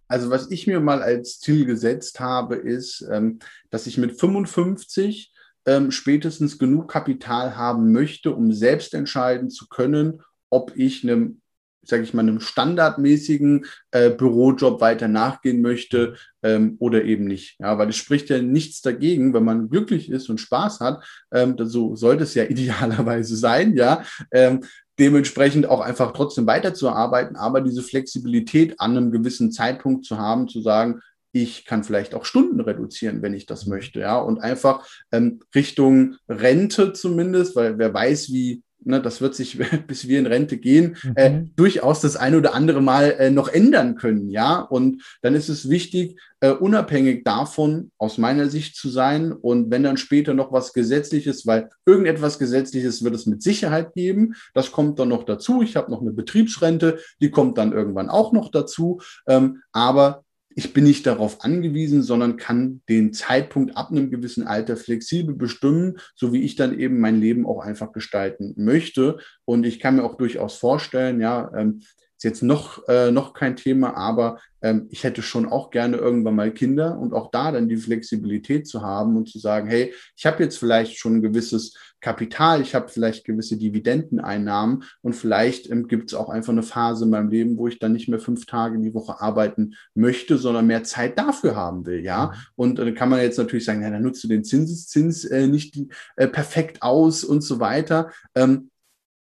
Also was ich mir mal als Ziel gesetzt habe, ist, ähm, dass ich mit 55 ähm, spätestens genug Kapital haben möchte, um selbst entscheiden zu können, ob ich einem sage ich mal, einem standardmäßigen äh, Bürojob weiter nachgehen möchte ähm, oder eben nicht. Ja, weil es spricht ja nichts dagegen, wenn man glücklich ist und Spaß hat. Ähm, so sollte es ja idealerweise sein, ja. Ähm, dementsprechend auch einfach trotzdem weiterzuarbeiten, aber diese Flexibilität an einem gewissen Zeitpunkt zu haben, zu sagen, ich kann vielleicht auch Stunden reduzieren, wenn ich das möchte, ja, und einfach ähm, Richtung Rente zumindest, weil wer weiß, wie ne, das wird sich, bis wir in Rente gehen, mhm. äh, durchaus das eine oder andere Mal äh, noch ändern können, ja. Und dann ist es wichtig, äh, unabhängig davon aus meiner Sicht zu sein. Und wenn dann später noch was Gesetzliches, weil irgendetwas Gesetzliches wird es mit Sicherheit geben, das kommt dann noch dazu. Ich habe noch eine Betriebsrente, die kommt dann irgendwann auch noch dazu. Ähm, aber ich bin nicht darauf angewiesen, sondern kann den Zeitpunkt ab einem gewissen Alter flexibel bestimmen, so wie ich dann eben mein Leben auch einfach gestalten möchte. Und ich kann mir auch durchaus vorstellen, ja, ähm, jetzt noch, äh, noch kein Thema, aber ähm, ich hätte schon auch gerne irgendwann mal Kinder und auch da dann die Flexibilität zu haben und zu sagen, hey, ich habe jetzt vielleicht schon ein gewisses Kapital, ich habe vielleicht gewisse Dividendeneinnahmen und vielleicht ähm, gibt es auch einfach eine Phase in meinem Leben, wo ich dann nicht mehr fünf Tage die Woche arbeiten möchte, sondern mehr Zeit dafür haben will, ja. Mhm. Und dann äh, kann man jetzt natürlich sagen, ja, dann nutzt du den Zinseszins äh, nicht äh, perfekt aus und so weiter. Ähm,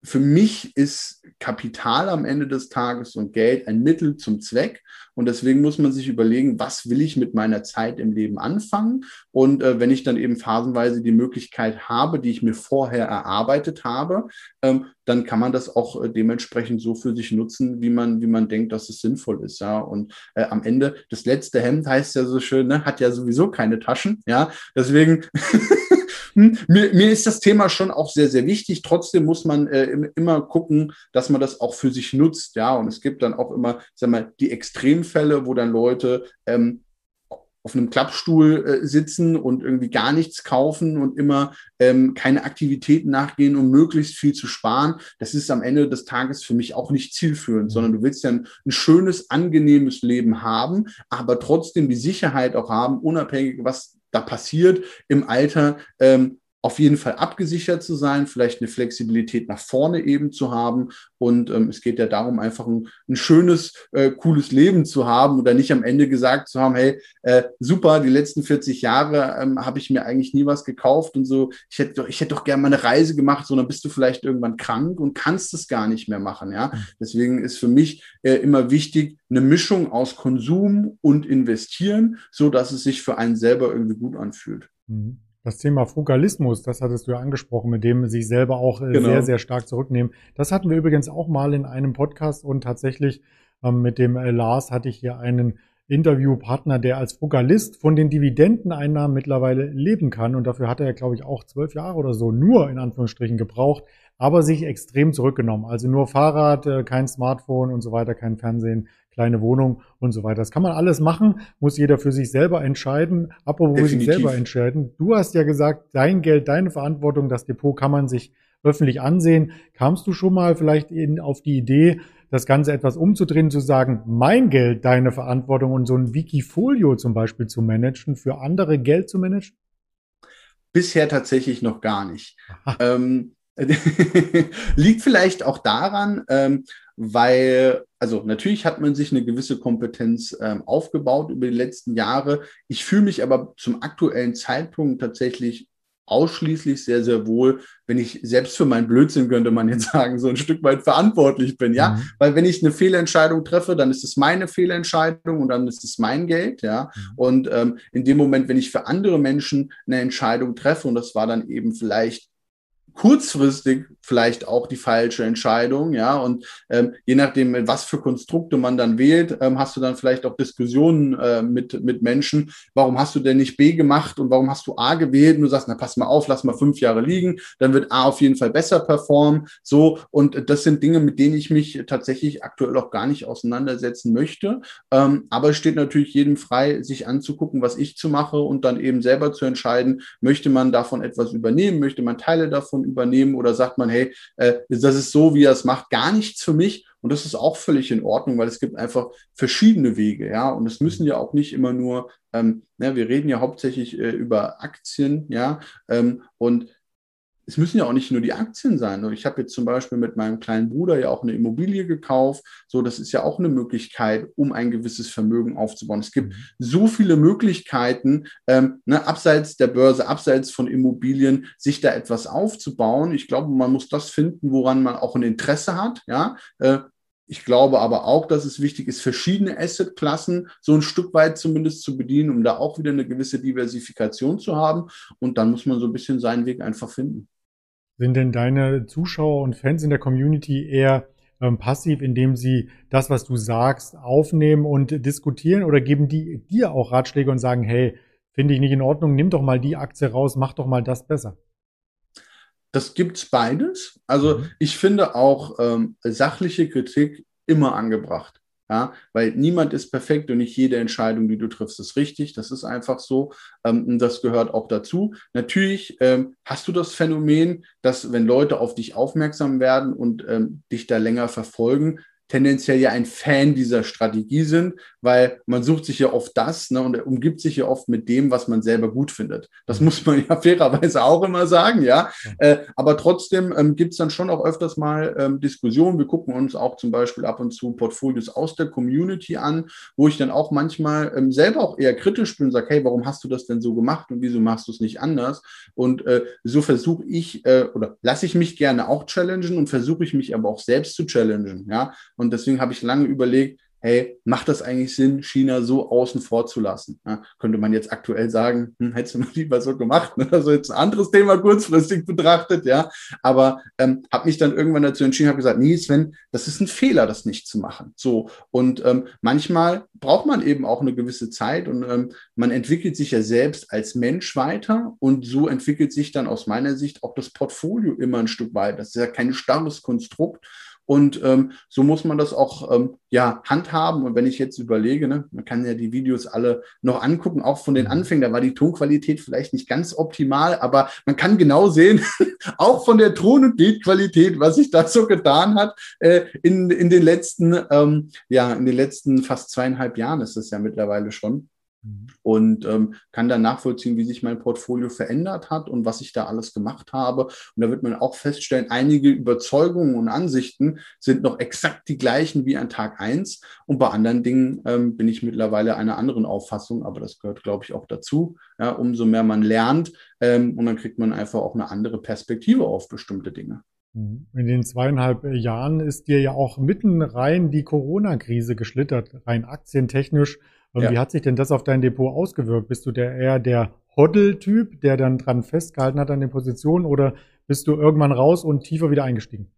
für mich ist Kapital am Ende des Tages und Geld ein Mittel zum Zweck. Und deswegen muss man sich überlegen, was will ich mit meiner Zeit im Leben anfangen? Und äh, wenn ich dann eben phasenweise die Möglichkeit habe, die ich mir vorher erarbeitet habe, ähm, dann kann man das auch äh, dementsprechend so für sich nutzen, wie man, wie man denkt, dass es sinnvoll ist. Ja. Und äh, am Ende, das letzte Hemd heißt ja so schön, ne, hat ja sowieso keine Taschen. Ja. Deswegen Hm, mir, mir ist das Thema schon auch sehr, sehr wichtig. Trotzdem muss man äh, immer gucken, dass man das auch für sich nutzt. Ja, und es gibt dann auch immer, sag mal, die Extremfälle, wo dann Leute ähm, auf einem Klappstuhl äh, sitzen und irgendwie gar nichts kaufen und immer ähm, keine Aktivitäten nachgehen, um möglichst viel zu sparen. Das ist am Ende des Tages für mich auch nicht zielführend, mhm. sondern du willst ja ein, ein schönes, angenehmes Leben haben, aber trotzdem die Sicherheit auch haben, unabhängig, was da passiert im Alter, ähm, auf jeden Fall abgesichert zu sein, vielleicht eine Flexibilität nach vorne eben zu haben. Und ähm, es geht ja darum, einfach ein, ein schönes, äh, cooles Leben zu haben oder nicht am Ende gesagt zu haben, hey, äh, super, die letzten 40 Jahre ähm, habe ich mir eigentlich nie was gekauft und so, ich hätte doch, ich hätte doch gerne mal eine Reise gemacht, sondern bist du vielleicht irgendwann krank und kannst es gar nicht mehr machen. Ja? Mhm. Deswegen ist für mich äh, immer wichtig, eine Mischung aus Konsum und Investieren, so dass es sich für einen selber irgendwie gut anfühlt. Mhm. Das Thema Frugalismus, das hattest du ja angesprochen, mit dem sich selber auch äh, genau. sehr, sehr stark zurücknehmen. Das hatten wir übrigens auch mal in einem Podcast und tatsächlich ähm, mit dem äh, Lars hatte ich hier einen Interviewpartner, der als Frugalist von den Dividendeneinnahmen mittlerweile leben kann. Und dafür hat er, glaube ich, auch zwölf Jahre oder so nur in Anführungsstrichen gebraucht, aber sich extrem zurückgenommen. Also nur Fahrrad, äh, kein Smartphone und so weiter, kein Fernsehen, kleine Wohnung und so weiter. Das kann man alles machen, muss jeder für sich selber entscheiden. Apropos Definitiv. sich selber entscheiden. Du hast ja gesagt, dein Geld, deine Verantwortung, das Depot kann man sich öffentlich ansehen. Kamst du schon mal vielleicht in, auf die Idee, das Ganze etwas umzudrehen, zu sagen, mein Geld, deine Verantwortung und so ein Wikifolio zum Beispiel zu managen, für andere Geld zu managen? Bisher tatsächlich noch gar nicht. Ähm, liegt vielleicht auch daran, ähm, weil, also natürlich hat man sich eine gewisse Kompetenz ähm, aufgebaut über die letzten Jahre. Ich fühle mich aber zum aktuellen Zeitpunkt tatsächlich ausschließlich sehr, sehr wohl, wenn ich selbst für meinen Blödsinn, könnte man jetzt sagen, so ein Stück weit verantwortlich bin, ja. Mhm. Weil wenn ich eine Fehlentscheidung treffe, dann ist es meine Fehlentscheidung und dann ist es mein Geld, ja. Mhm. Und ähm, in dem Moment, wenn ich für andere Menschen eine Entscheidung treffe, und das war dann eben vielleicht kurzfristig vielleicht auch die falsche Entscheidung, ja. Und ähm, je nachdem, was für Konstrukte man dann wählt, ähm, hast du dann vielleicht auch Diskussionen äh, mit, mit Menschen. Warum hast du denn nicht B gemacht und warum hast du A gewählt? Und du sagst, na pass mal auf, lass mal fünf Jahre liegen, dann wird A auf jeden Fall besser performen. So, und das sind Dinge, mit denen ich mich tatsächlich aktuell auch gar nicht auseinandersetzen möchte. Ähm, aber es steht natürlich jedem frei, sich anzugucken, was ich zu mache und dann eben selber zu entscheiden, möchte man davon etwas übernehmen, möchte man Teile davon übernehmen oder sagt man, hey, äh, das ist so, wie er es macht, gar nichts für mich. Und das ist auch völlig in Ordnung, weil es gibt einfach verschiedene Wege, ja. Und es müssen ja auch nicht immer nur, ähm, ja, wir reden ja hauptsächlich äh, über Aktien, ja. Ähm, und es müssen ja auch nicht nur die Aktien sein. Ich habe jetzt zum Beispiel mit meinem kleinen Bruder ja auch eine Immobilie gekauft. So, das ist ja auch eine Möglichkeit, um ein gewisses Vermögen aufzubauen. Es gibt mhm. so viele Möglichkeiten, ähm, ne, abseits der Börse, abseits von Immobilien, sich da etwas aufzubauen. Ich glaube, man muss das finden, woran man auch ein Interesse hat. Ja, äh, ich glaube aber auch, dass es wichtig ist, verschiedene Assetklassen so ein Stück weit zumindest zu bedienen, um da auch wieder eine gewisse Diversifikation zu haben. Und dann muss man so ein bisschen seinen Weg einfach finden. Sind denn deine Zuschauer und Fans in der Community eher ähm, passiv, indem sie das, was du sagst, aufnehmen und diskutieren oder geben die dir auch Ratschläge und sagen, hey, finde ich nicht in Ordnung, nimm doch mal die Aktie raus, mach doch mal das besser? Das gibt's beides. Also mhm. ich finde auch ähm, sachliche Kritik immer angebracht. Ja, weil niemand ist perfekt und nicht jede Entscheidung, die du triffst, ist richtig. Das ist einfach so. Ähm, das gehört auch dazu. Natürlich ähm, hast du das Phänomen, dass wenn Leute auf dich aufmerksam werden und ähm, dich da länger verfolgen, tendenziell ja ein Fan dieser Strategie sind, weil man sucht sich ja oft das ne, und umgibt sich ja oft mit dem, was man selber gut findet. Das muss man ja fairerweise auch immer sagen, ja. Äh, aber trotzdem ähm, gibt es dann schon auch öfters mal ähm, Diskussionen. Wir gucken uns auch zum Beispiel ab und zu Portfolios aus der Community an, wo ich dann auch manchmal ähm, selber auch eher kritisch bin und sage, hey, warum hast du das denn so gemacht und wieso machst du es nicht anders? Und äh, so versuche ich äh, oder lasse ich mich gerne auch challengen und versuche ich mich aber auch selbst zu challengen, ja. Und deswegen habe ich lange überlegt, hey, macht das eigentlich Sinn, China so außen vor zu lassen? Ja, könnte man jetzt aktuell sagen, hm, hättest du mal lieber so gemacht. Ne? Also jetzt ein anderes Thema kurzfristig betrachtet, ja. Aber ähm, habe mich dann irgendwann dazu entschieden, habe gesagt, nee, Sven, das ist ein Fehler, das nicht zu machen. So und ähm, manchmal braucht man eben auch eine gewisse Zeit und ähm, man entwickelt sich ja selbst als Mensch weiter und so entwickelt sich dann aus meiner Sicht auch das Portfolio immer ein Stück weiter. Das ist ja kein starres Konstrukt und ähm, so muss man das auch ähm, ja, handhaben. Und wenn ich jetzt überlege, ne, man kann ja die Videos alle noch angucken, auch von den mhm. Anfängen, da war die Tonqualität vielleicht nicht ganz optimal, aber man kann genau sehen, auch von der Ton- und Bildqualität, was sich da so getan hat äh, in, in den letzten, ähm, ja, in den letzten fast zweieinhalb Jahren ist es ja mittlerweile schon. Mhm. Und ähm, kann dann nachvollziehen, wie sich mein Portfolio verändert hat und was ich da alles gemacht habe. Und da wird man auch feststellen, einige Überzeugungen und Ansichten sind noch exakt die gleichen wie an Tag eins. Und bei anderen Dingen ähm, bin ich mittlerweile einer anderen Auffassung, aber das gehört, glaube ich, auch dazu. Ja, umso mehr man lernt ähm, und dann kriegt man einfach auch eine andere Perspektive auf bestimmte Dinge. Mhm. In den zweieinhalb Jahren ist dir ja auch mitten rein die Corona-Krise geschlittert, rein aktientechnisch ja. Wie hat sich denn das auf dein Depot ausgewirkt? Bist du der eher der Hoddle-Typ, der dann dran festgehalten hat an den Positionen oder bist du irgendwann raus und tiefer wieder eingestiegen?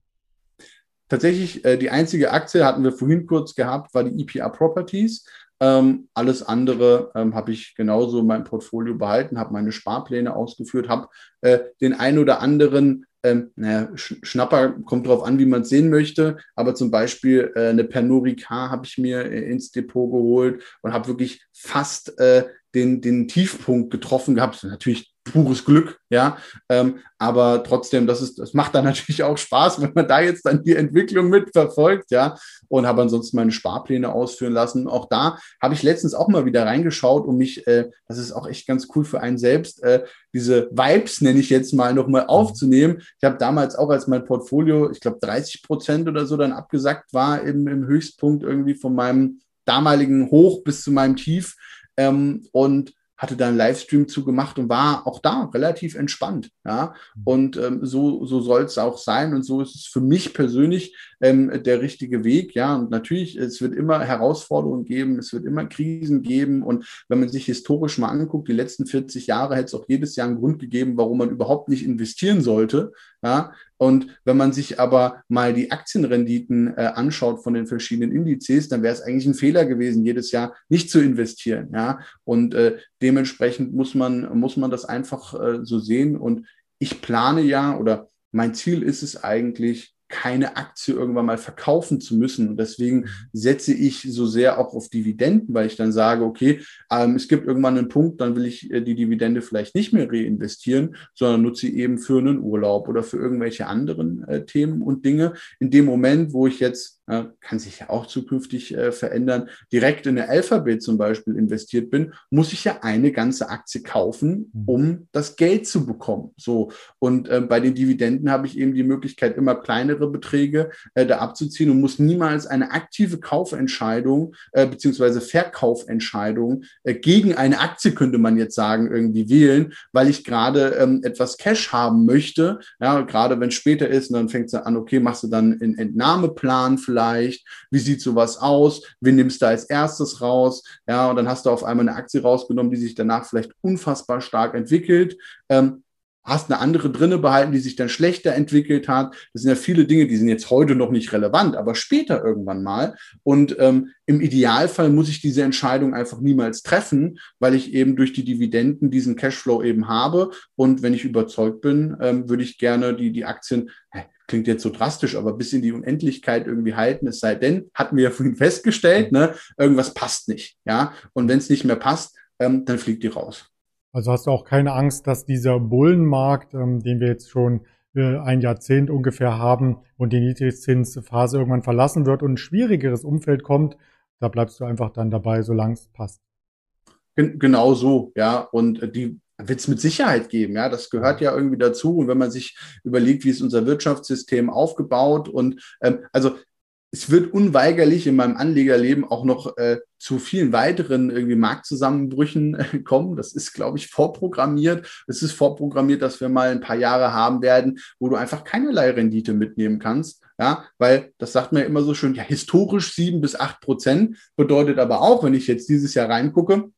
Tatsächlich, äh, die einzige Aktie hatten wir vorhin kurz gehabt, war die EPR Properties. Ähm, alles andere ähm, habe ich genauso in meinem Portfolio behalten, habe meine Sparpläne ausgeführt, habe äh, den ein oder anderen ähm, naja, Schnapper kommt drauf an, wie man es sehen möchte, aber zum Beispiel äh, eine Pernod K habe ich mir äh, ins Depot geholt und habe wirklich fast äh, den, den Tiefpunkt getroffen gehabt. Natürlich pures Glück, ja. Ähm, aber trotzdem, das ist, das macht dann natürlich auch Spaß, wenn man da jetzt dann die Entwicklung mitverfolgt, ja. Und habe ansonsten meine Sparpläne ausführen lassen. Auch da habe ich letztens auch mal wieder reingeschaut, um mich, äh, das ist auch echt ganz cool für einen selbst, äh, diese Vibes, nenne ich jetzt mal, nochmal aufzunehmen. Ich habe damals auch, als mein Portfolio, ich glaube 30 Prozent oder so dann abgesackt war, im, im Höchstpunkt irgendwie von meinem damaligen Hoch bis zu meinem Tief. Ähm, und hatte da einen Livestream zugemacht und war auch da relativ entspannt. Ja? Mhm. Und ähm, so, so soll es auch sein. Und so ist es für mich persönlich ähm, der richtige Weg. Ja, und natürlich, es wird immer Herausforderungen geben, es wird immer Krisen geben. Und wenn man sich historisch mal anguckt, die letzten 40 Jahre hätte es auch jedes Jahr einen Grund gegeben, warum man überhaupt nicht investieren sollte. Ja, und wenn man sich aber mal die Aktienrenditen äh, anschaut von den verschiedenen Indizes, dann wäre es eigentlich ein Fehler gewesen, jedes Jahr nicht zu investieren. Ja, und äh, dementsprechend muss man, muss man das einfach äh, so sehen. Und ich plane ja oder mein Ziel ist es eigentlich, keine Aktie irgendwann mal verkaufen zu müssen. Und deswegen mhm. setze ich so sehr auch auf Dividenden, weil ich dann sage, okay, ähm, es gibt irgendwann einen Punkt, dann will ich äh, die Dividende vielleicht nicht mehr reinvestieren, sondern nutze sie eben für einen Urlaub oder für irgendwelche anderen äh, Themen und Dinge. In dem Moment, wo ich jetzt kann sich ja auch zukünftig äh, verändern, direkt in eine Alphabet zum Beispiel investiert bin, muss ich ja eine ganze Aktie kaufen, mhm. um das Geld zu bekommen. So. Und äh, bei den Dividenden habe ich eben die Möglichkeit, immer kleinere Beträge äh, da abzuziehen und muss niemals eine aktive Kaufentscheidung äh, beziehungsweise Verkaufentscheidung äh, gegen eine Aktie, könnte man jetzt sagen, irgendwie wählen, weil ich gerade ähm, etwas Cash haben möchte. Ja, gerade wenn es später ist, und dann fängt es an, okay, machst du dann einen Entnahmeplan vielleicht vielleicht? Wie sieht sowas aus? Wen nimmst du als erstes raus? Ja, und dann hast du auf einmal eine Aktie rausgenommen, die sich danach vielleicht unfassbar stark entwickelt. Ähm, hast eine andere drinne behalten, die sich dann schlechter entwickelt hat. Das sind ja viele Dinge, die sind jetzt heute noch nicht relevant, aber später irgendwann mal. Und ähm, im Idealfall muss ich diese Entscheidung einfach niemals treffen, weil ich eben durch die Dividenden diesen Cashflow eben habe. Und wenn ich überzeugt bin, ähm, würde ich gerne die, die Aktien, klingt jetzt so drastisch, aber bis in die Unendlichkeit irgendwie halten, es sei denn, hatten wir ja vorhin festgestellt, ne, irgendwas passt nicht. Ja, und wenn es nicht mehr passt, ähm, dann fliegt die raus. Also hast du auch keine Angst, dass dieser Bullenmarkt, ähm, den wir jetzt schon äh, ein Jahrzehnt ungefähr haben und die Niedrigzinsphase irgendwann verlassen wird und ein schwierigeres Umfeld kommt, da bleibst du einfach dann dabei, solange es passt. Genau so, ja. Und die wird es mit Sicherheit geben, ja. Das gehört ja irgendwie dazu. Und wenn man sich überlegt, wie ist unser Wirtschaftssystem aufgebaut und ähm, also es wird unweigerlich in meinem Anlegerleben auch noch äh, zu vielen weiteren irgendwie Marktzusammenbrüchen äh, kommen. Das ist, glaube ich, vorprogrammiert. Es ist vorprogrammiert, dass wir mal ein paar Jahre haben werden, wo du einfach keinerlei Rendite mitnehmen kannst. Ja, weil das sagt man ja immer so schön, ja, historisch sieben bis acht Prozent bedeutet aber auch, wenn ich jetzt dieses Jahr reingucke,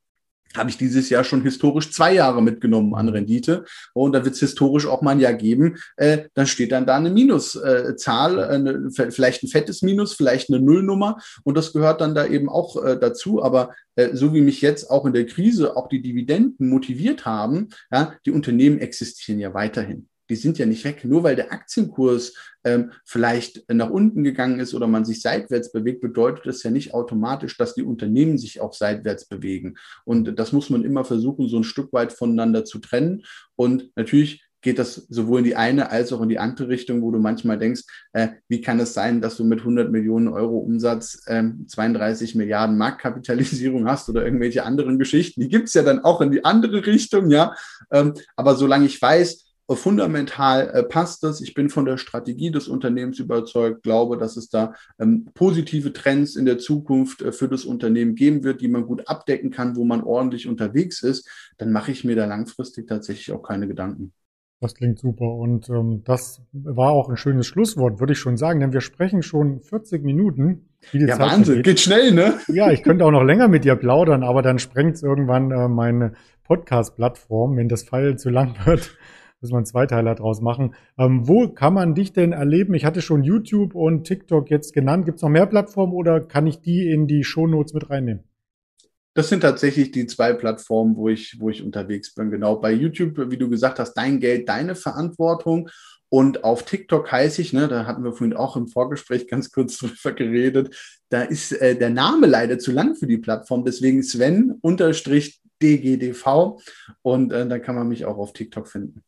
habe ich dieses Jahr schon historisch zwei Jahre mitgenommen an Rendite. Und da wird es historisch auch mal ein Jahr geben. Äh, dann steht dann da eine Minuszahl, äh, eine, vielleicht ein fettes Minus, vielleicht eine Nullnummer. Und das gehört dann da eben auch äh, dazu. Aber äh, so wie mich jetzt auch in der Krise auch die Dividenden motiviert haben, ja, die Unternehmen existieren ja weiterhin die sind ja nicht weg. Nur weil der Aktienkurs ähm, vielleicht nach unten gegangen ist oder man sich seitwärts bewegt, bedeutet das ja nicht automatisch, dass die Unternehmen sich auch seitwärts bewegen. Und das muss man immer versuchen, so ein Stück weit voneinander zu trennen. Und natürlich geht das sowohl in die eine als auch in die andere Richtung, wo du manchmal denkst, äh, wie kann es sein, dass du mit 100 Millionen Euro Umsatz ähm, 32 Milliarden Marktkapitalisierung hast oder irgendwelche anderen Geschichten. Die gibt es ja dann auch in die andere Richtung, ja. Ähm, aber solange ich weiß, fundamental äh, passt das. Ich bin von der Strategie des Unternehmens überzeugt, glaube, dass es da ähm, positive Trends in der Zukunft äh, für das Unternehmen geben wird, die man gut abdecken kann, wo man ordentlich unterwegs ist. Dann mache ich mir da langfristig tatsächlich auch keine Gedanken. Das klingt super und ähm, das war auch ein schönes Schlusswort, würde ich schon sagen, denn wir sprechen schon 40 Minuten. ja, Zeit Wahnsinn, vergeht. geht schnell, ne? Ja, ich könnte auch noch länger mit dir plaudern, aber dann sprengt es irgendwann äh, meine Podcast-Plattform, wenn das Pfeil zu lang wird müssen wir einen Zweiteiler draus machen. Ähm, wo kann man dich denn erleben? Ich hatte schon YouTube und TikTok jetzt genannt. Gibt es noch mehr Plattformen oder kann ich die in die Shownotes mit reinnehmen? Das sind tatsächlich die zwei Plattformen, wo ich, wo ich unterwegs bin. Genau. Bei YouTube, wie du gesagt hast, dein Geld, deine Verantwortung. Und auf TikTok heiße ich, ne, da hatten wir vorhin auch im Vorgespräch ganz kurz drüber geredet, da ist äh, der Name leider zu lang für die Plattform. Deswegen Sven unterstrich DGDV und äh, da kann man mich auch auf TikTok finden.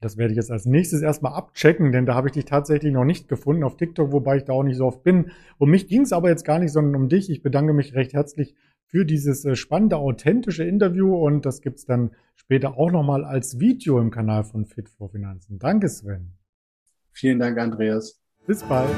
Das werde ich jetzt als nächstes erstmal abchecken, denn da habe ich dich tatsächlich noch nicht gefunden auf TikTok, wobei ich da auch nicht so oft bin. Um mich ging es aber jetzt gar nicht, sondern um dich. Ich bedanke mich recht herzlich für dieses äh, spannende, authentische Interview und das gibt es dann später auch nochmal als Video im Kanal von Fit for Finanzen. Danke, Sven. Vielen Dank, Andreas. Bis bald.